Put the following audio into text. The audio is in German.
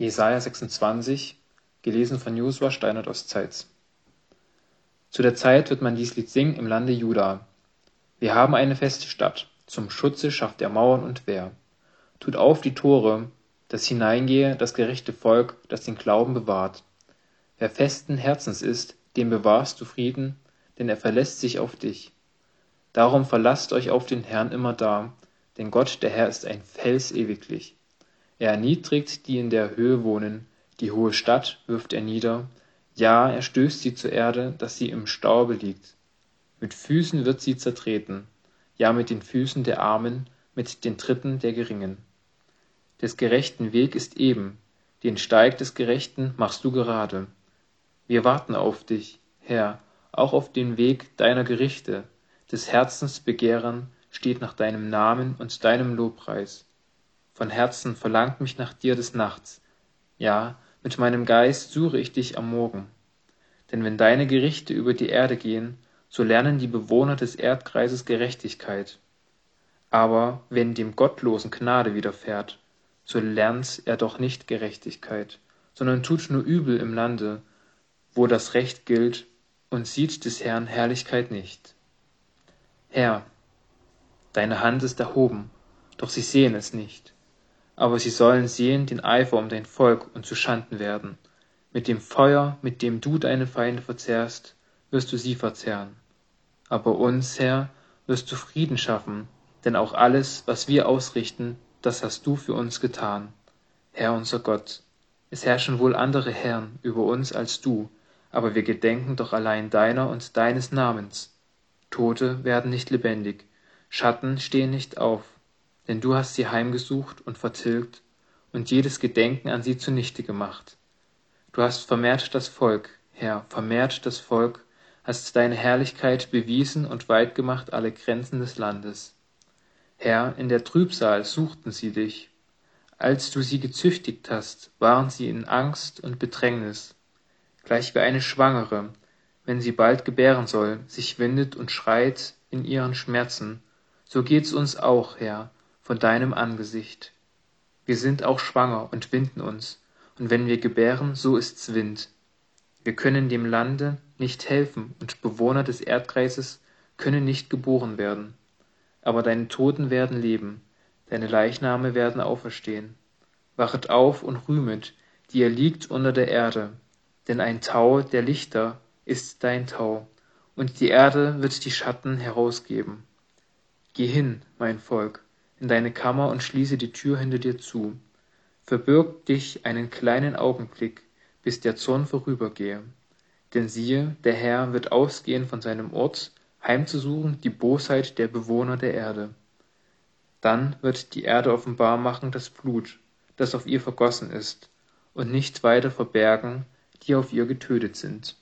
Jesaja 26, gelesen von Josua Steinert aus Zeitz. Zu der Zeit wird man dies Lied singen im Lande Juda. Wir haben eine feste Stadt, zum Schutze schafft er Mauern und Wehr. Tut auf die Tore, dass hineingehe das gerechte Volk, das den Glauben bewahrt. Wer festen Herzens ist, dem bewahrst du Frieden, denn er verlässt sich auf dich. Darum verlasst euch auf den Herrn immer da, denn Gott der Herr ist ein Fels ewiglich. Er erniedrigt, die in der Höhe wohnen, die hohe Stadt wirft er nieder, ja, er stößt sie zur Erde, dass sie im Staube liegt. Mit Füßen wird sie zertreten, ja mit den Füßen der Armen, mit den Tritten der Geringen. Des Gerechten Weg ist eben, den Steig des Gerechten machst du gerade. Wir warten auf dich, Herr, auch auf den Weg deiner Gerichte, des Herzens Begehren steht nach deinem Namen und deinem Lobpreis von Herzen verlangt mich nach dir des Nachts. Ja, mit meinem Geist suche ich dich am Morgen. Denn wenn deine Gerichte über die Erde gehen, so lernen die Bewohner des Erdkreises Gerechtigkeit. Aber wenn dem Gottlosen Gnade widerfährt, so lernt er doch nicht Gerechtigkeit, sondern tut nur Übel im Lande, wo das Recht gilt, und sieht des Herrn Herrlichkeit nicht. Herr, deine Hand ist erhoben, doch sie sehen es nicht aber sie sollen sehen den Eifer um dein Volk und zu Schanden werden. Mit dem Feuer, mit dem du deine Feinde verzehrst, wirst du sie verzehren. Aber uns, Herr, wirst du Frieden schaffen, denn auch alles, was wir ausrichten, das hast du für uns getan. Herr unser Gott, es herrschen wohl andere Herren über uns als du, aber wir gedenken doch allein deiner und deines Namens. Tote werden nicht lebendig, Schatten stehen nicht auf, denn du hast sie heimgesucht und vertilgt und jedes Gedenken an sie zunichte gemacht. Du hast vermehrt das Volk, Herr, vermehrt das Volk, hast deine Herrlichkeit bewiesen und weit gemacht alle Grenzen des Landes. Herr, in der Trübsal suchten sie dich. Als du sie gezüchtigt hast, waren sie in Angst und Bedrängnis, gleich wie eine Schwangere, wenn sie bald gebären soll, sich windet und schreit in ihren Schmerzen. So geht's uns auch, Herr, von deinem Angesicht. Wir sind auch schwanger und winden uns, und wenn wir gebären, so ist's Wind. Wir können dem Lande nicht helfen, und Bewohner des Erdkreises können nicht geboren werden. Aber deine Toten werden leben, deine Leichname werden auferstehen. Wachet auf und rühmet, die ihr liegt unter der Erde, denn ein Tau der Lichter ist dein Tau, und die Erde wird die Schatten herausgeben. Geh hin, mein Volk, in deine Kammer und schließe die Tür hinter dir zu. Verbirg dich einen kleinen Augenblick, bis der Zorn vorübergehe. Denn siehe, der Herr wird ausgehen von seinem Ort, heimzusuchen die Bosheit der Bewohner der Erde. Dann wird die Erde offenbar machen das Blut, das auf ihr vergossen ist, und nicht weiter verbergen, die auf ihr getötet sind.